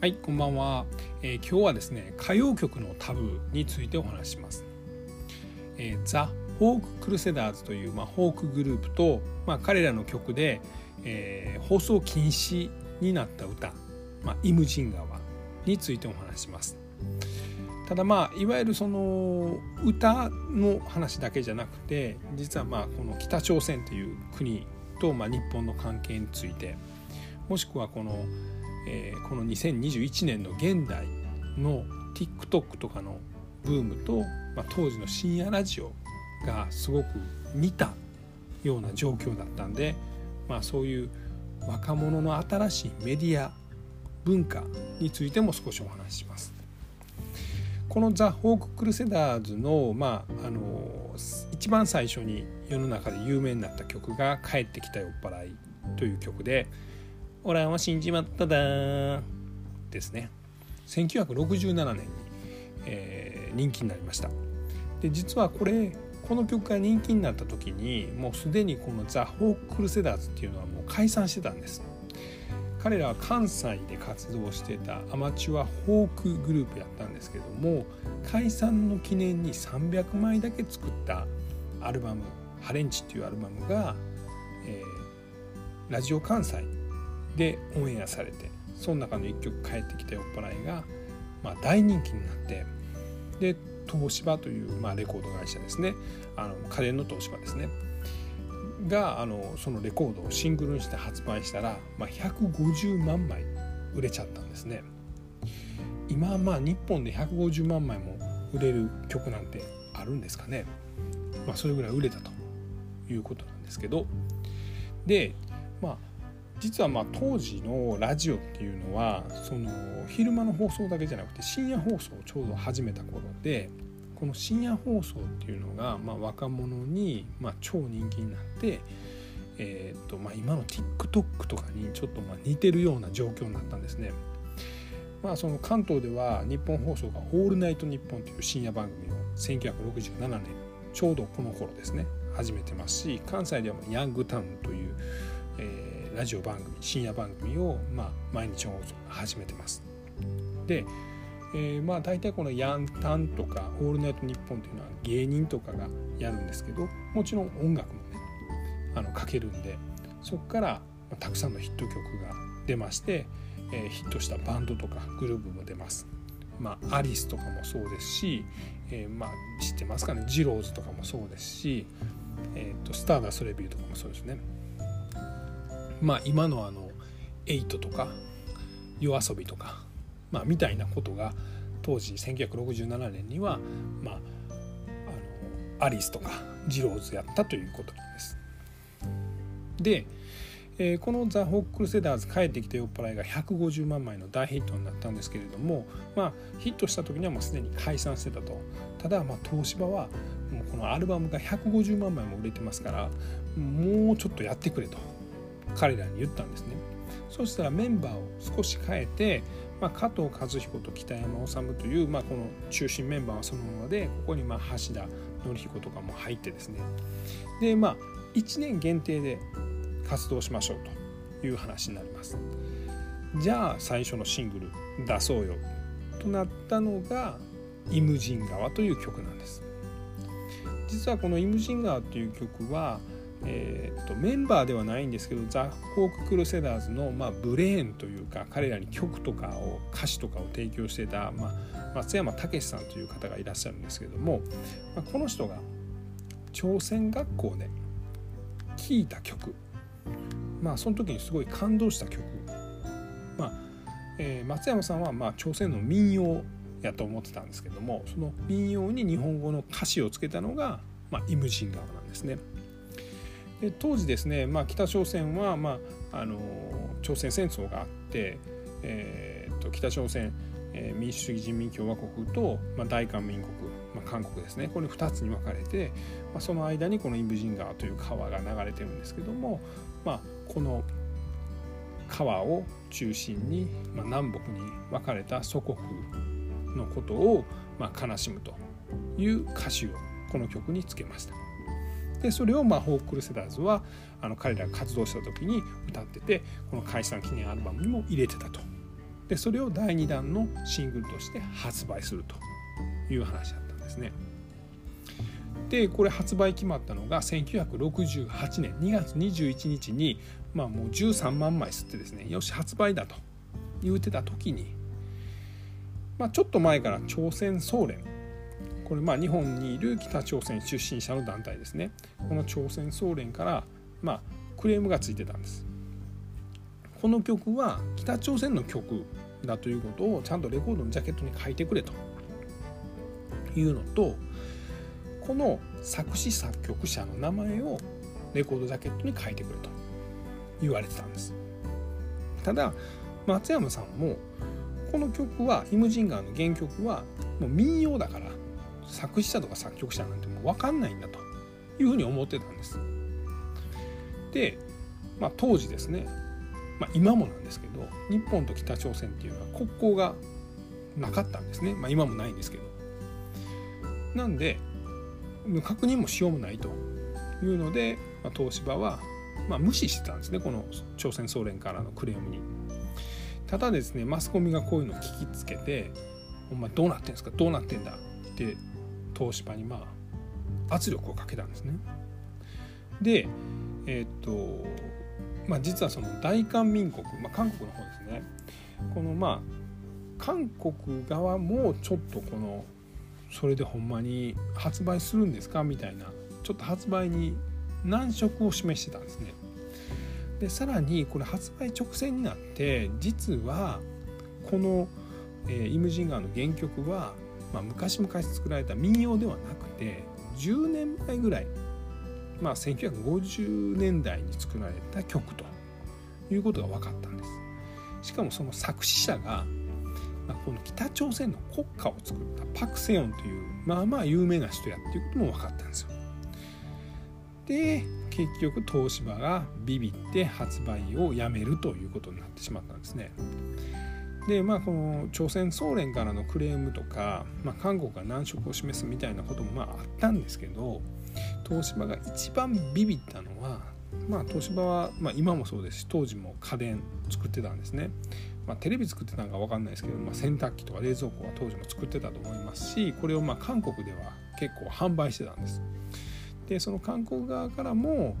はいこんばんは、えー、今日はですね歌謡曲のタブーについてお話します、えー、ザ・フォーク・クルセダーズという、まあ、フォークグループと、まあ、彼らの曲で、えー、放送禁止になった歌「まあ、イムジン川」についてお話します。ただまあいわゆるその歌の話だけじゃなくて実はまあこの北朝鮮という国とまあ日本の関係についてもしくはこのえー、この2021年の現代の TikTok とかのブームと、まあ、当時の深夜ラジオがすごく似たような状況だったんで、まあ、そういう若者の新しいメディア文化についても少しお話しします。このザ・ホーク・クルセダーズの,、まあ、あの一番最初に世の中で有名になった曲が「帰ってきた酔っ払い」という曲でオラは死んじまっただ。ですね。1967年に、えー、人気になりました。で実はこれこの曲が人気になった時にもうすでにこのザ・ホーク・ルセダーズっていうのはもう解散してたんです。彼らは関西で活動してたアマチュアフォークグループやったんですけども解散の記念に300枚だけ作ったアルバム「ハレンチ」っていうアルバムが、えー、ラジオ関西でオンエアされてその中の1曲「帰ってきた酔っ払いが」まあ、大人気になってで東芝という、まあ、レコード会社ですね。あの家電の東芝ですね。があのそのレコードをシングルにして発売したら、まあ、150万枚売れちゃったんですね。今まあ日本で150万枚も売れる曲なんてあるんですかね、まあ、それぐらい売れたということなんですけど。でまあ実はまあ当時のラジオっていうのはその昼間の放送だけじゃなくて深夜放送をちょうど始めた頃でこの深夜放送っていうのがまあ若者にまあ超人気になって、えーとまあ、今の TikTok とかにちょっとまあ似てるような状況になったんですね。まあ、その関東では日本放送が「オールナイトニッポン」という深夜番組を1967年ちょうどこの頃ですね始めてますし関西ではヤングタウンという、ラジオ番組深夜番組を、まあ、毎日放送始めてます。で、えー、まあ大体このヤンタンとか「オールナイトニッポン」というのは芸人とかがやるんですけどもちろん音楽もねあのかけるんでそこから、たくさんのヒット曲が出まして、えー、ヒットしたバンドとかグループも出ます。まあ、アリスとかもそうですし、えー、まあ知ってますかね？ジローズとかもそうですし、えーと、とスターダストレビューとかもそうですね。まあ今のあの8とか夜遊びとか、まあ、みたいなことが当時1967年には、まあ、あのアリスとかジローズやったということなんです。で、えー、この「ザ・ホックルセダーズ帰ってきた酔っ払い」が150万枚の大ヒットになったんですけれども、まあ、ヒットした時にはもうすでに解散してたとただまあ東芝はもうこのアルバムが150万枚も売れてますからもうちょっとやってくれと彼らに言ったんですね。そしたらメンバーを少し変えて、まあ、加藤和彦と北山治という、まあ、この中心メンバーはそのままでここにまあ橋田紀彦とかも入ってですね。でまあ1年限定で活動しましょうという話になります。じゃあ最初のシングル出そうよとなったのが「イムジン川」という曲なんです。実はこの「イムジン川」という曲はえーと、メンバーではないんですけどザ・ホーク・クルセダーズの、まあ、ブレーンというか彼らに曲とかを歌詞とかを提供してた、まあ、松山武さんという方がいらっしゃるんですけども、まあ、この人が朝鮮学校で聴いた曲まあその時にすごい感動した曲まあ、えー、松山さんはまあ朝鮮の民謡やと思ってたんですけどもその民謡に日本語の歌詞をつけたのが、まあ、イムジン川なんですね。で当時ですね、まあ、北朝鮮は、まあ、あの朝鮮戦争があって、えー、と北朝鮮、えー、民主主義人民共和国と、まあ、大韓民国、まあ、韓国ですねこれ2つに分かれて、まあ、その間にこのインブジン川という川が流れてるんですけども、まあ、この川を中心に、まあ、南北に分かれた祖国のことを、まあ、悲しむという歌詞をこの曲につけました。でそれをまあホークルセダーズはあの彼らが活動した時に歌っててこの解散記念アルバムにも入れてたとでそれを第2弾のシングルとして発売するという話だったんですね。でこれ発売決まったのが1968年2月21日に、まあ、もう13万枚吸ってですねよし発売だと言うてた時に、まあ、ちょっと前から朝鮮総連これまあ日本にいる北朝鮮出身者の団体ですね。この朝鮮総連からまあクレームがついてたんです。この曲は北朝鮮の曲だということをちゃんとレコードのジャケットに書いてくれと。いうのとこの作詞作曲者の名前をレコードジャケットに書いてくれと。言われてたんです。ただ松山さんもこの曲はイムジンガーの原曲はもう民謡だから作詞者とか作曲者なんてもう分かんないんだというふうに思ってたんです。で、まあ、当時ですね、まあ、今もなんですけど日本と北朝鮮っていうのは国交がなかったんですね、まあ、今もないんですけど。なんで確認もしようもないというので、まあ、東芝は、まあ、無視してたんですねこの朝鮮総連からのクレームに。ただですねマスコミがこういうのを聞きつけて「お前どうなってんですか？どうなってんだ」って東芝にまあ圧力をかけたんですね。でえっ、とまあ実はその大韓民国、まあ、韓国の方ですねこのまあ韓国側もちょっとこのそれでほんまに発売するんですか？みたいなちょっと発売に難色を示してたんですね。でさらにこれ発売直前になって実はこの、えー、イムジンガーの原曲は、まあ、昔々作られた民謡ではなくて10年前ぐらい、まあ、1950年代に作られた曲ということが分かったんです。しかもその作詞者がまあ、この北朝鮮の国家を作ったパク・セヨンというまあまあ有名な人やっていうことも分かったんですよ。で結局東芝がビビって発売をやめるということになってしまったんですね。でまあこの朝鮮総連からのクレームとか、まあ、韓国が難色を示すみたいなこともまああったんですけど東芝が一番ビビったのはまあ東芝は、まあ、今もそうですし当時も家電作ってたんですね。まあ、テレビ作ってたのか分かんないですけど、まあ、洗濯機とか冷蔵庫は当時も作ってたと思いますしこれをまあ韓国では結構販売してたんです。でその韓国側からも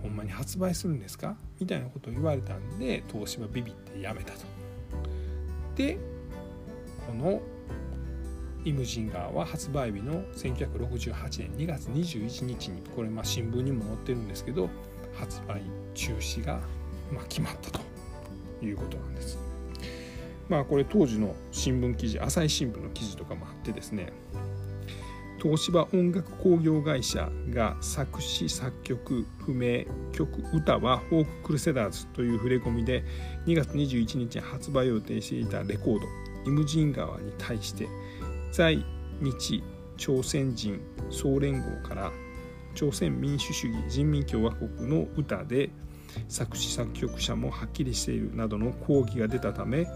ほんまに発売するんですか？みたいなことを言われたんで東芝ビビってやめたと。でこのイムジンガーは発売日の1968年2月21日にこれまあ新聞にも載ってるんですけど発売中止がま決まったということなんです。まあこれ当時の新聞記事朝日新聞の記事とかもあってですね東芝音楽工業会社が作詞作曲不明曲歌はフォーククルセダーズという触れ込みで2月21日に発売を予定していたレコード「イムジン川」に対して在日朝鮮人総連合から朝鮮民主主義人民共和国の歌で作詞作曲者もはっきりしているなどの抗議が出たため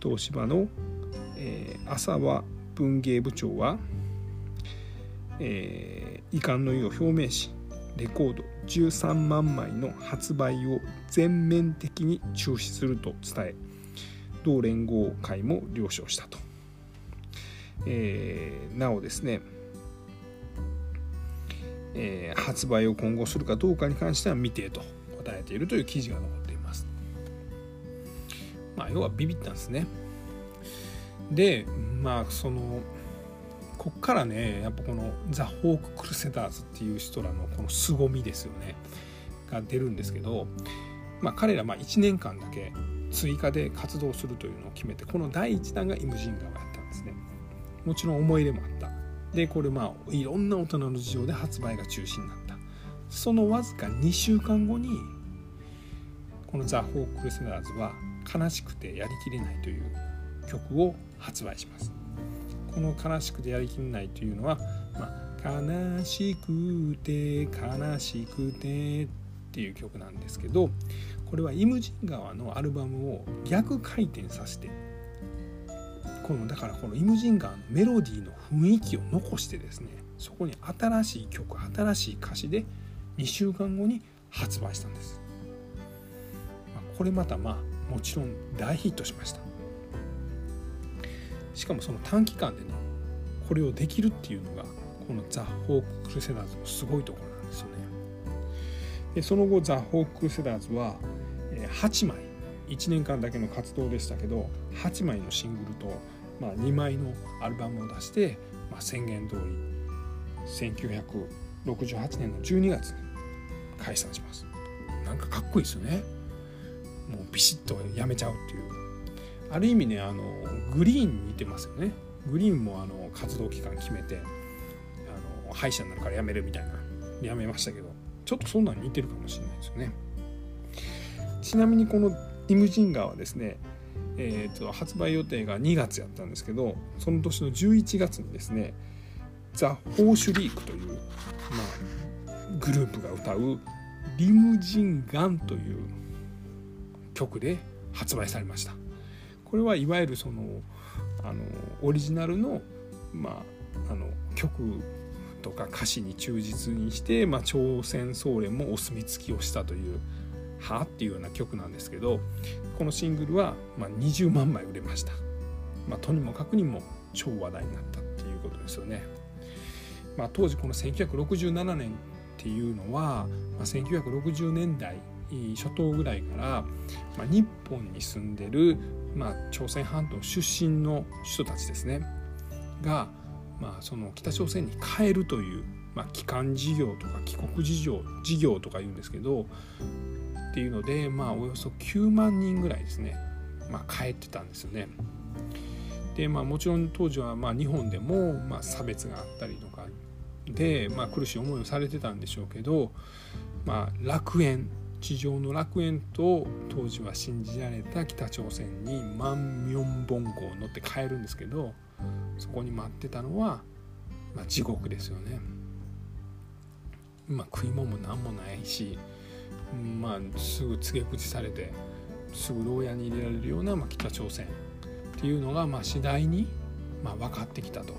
東芝の、えー、浅輪文芸部長は、えー、遺憾の意を表明しレコード13万枚の発売を全面的に中止すると伝え同連合会も了承したと、えー、なおですね、えー、発売を今後するかどうかに関しては未定と答えているという記事が残っています。まあ要はビビったんですね。でまあそのこっからねやっぱこのザ・ホーク・クルセダーズっていう人らのこの凄みですよね。が出るんですけど、まあ、彼らま1年間だけ追加で活動するというのを決めてこの第1弾がイムジンガーがやったんですね。もちろん思い入れもあった。でこれまあいろんな大人の事情で発売が中止になった。そのわずか2週間後にこのザ・ホーク・クルセダーズは悲しくてやりきれないという曲を発売します。この「悲しくてやりきれない」というのは、まあ、悲しくて悲しくてっていう曲なんですけどこれはイムジン川のアルバムを逆回転させてこのだからこのイムジン川のメロディーの雰囲気を残してですねそこに新しい曲新しい歌詞で2週間後に発売したんです。これまたまあもちろん大ヒットしましたしかもその短期間でねこれをできるっていうのがこのザ・ホーク・クルセダーズのすごいところなんですよね。でその後ザ・ホーク・クルセダーズは8枚1年間だけの活動でしたけど8枚のシングルと、まあ、2枚のアルバムを出して、まあ、宣言通り1968年の12月に解散します。なんかかっこいいですよね。もうビシッとやめちゃうっていう。ある意味ねあのグリーンに似てますよね。グリーンもあの活動期間決めてあの歯医者になるから辞めるみたいな。辞めましたけど。ちょっとそんなに似てるかもしれないですよね。ちなみにこの「イムジンガー」はですねえーと、発売予定が2月やったんですけどその年の11月にですねザ・ホーシュリークという、まあ、グループが歌う「リムジンガン」という曲で発売されました。これはいわゆるそのあのオリジナルの,、まあ、あの曲とか歌詞に忠実にして、まあ、朝鮮総連もお墨付きをしたという「は?」っていうような曲なんですけどこのシングルは、まあ、20万枚売れました、まあ、とにもかくにも超話題になったっていうことですよね、まあ、当時この1967年っていうのは、まあ、1960年代初頭ぐらいから、まあ、日本に住んでるまあ、朝鮮半島出身の人たちですねが、まあ、その北朝鮮に帰るという、まあ、帰還事業とか帰国事業事業とか言うんですけどっていうので、まあ、およそ9万人ぐらいですね、まあ、帰ってたんですよね。でまあ、もちろん当時はまあ日本でもまあ差別があったりとかで、まあ、苦しい思いをされてたんでしょうけど、まあ、楽園地上の楽園と当時は信じられた北朝鮮に万明本号を乗って帰るんですけどそこに待ってたのは、まあ、地獄ですよね。まあ、食い物も何もないし、まあ、すぐ告げ口されてすぐ牢屋に入れられるような、まあ、北朝鮮っていうのが、まあ、次第に、まあ、分かってきたと。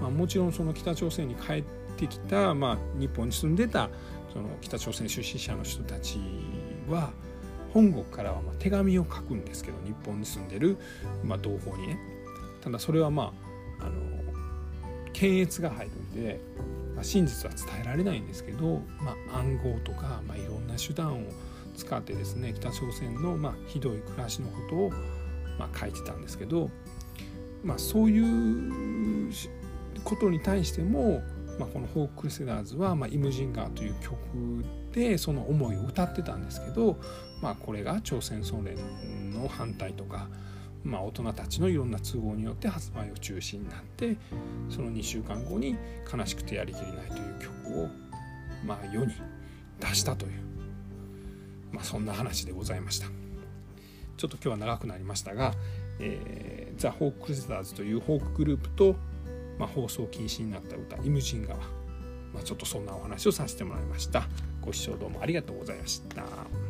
まあ、もちろんその北朝鮮に帰ってきた、まあ、日本に住んでたその北朝鮮出身者の人たちは本国からはま手紙を書くんですけど日本に住んでる、ま、同胞にね。ただそれはまああの検閲が入るんで、まあ、真実は伝えられないんですけど、まあ、暗号とか、まあ、いろんな手段を使ってですね北朝鮮のまひどい暮らしのことをま書いてたんですけど、まあ、そういうことに対してもまあ、この「ホーク・クルセダーズは」まあ、イムジンガーという曲でその思いを歌ってたんですけど、まあ、これが朝鮮総連の反対とか、まあ、大人たちのいろんな都合によって発売を中止になってその2週間後に「悲しくてやりきれない」という曲を、まあ、世に出したという、まあ、そんな話でございました。ちょっと今日は長くなりましたが、えー、ザ・ホーク・クルセダーズというホークグループとまあ、放送禁止になった歌「イムジン川」まあ、ちょっとそんなお話をさせてもらいましたご視聴どうもありがとうございました。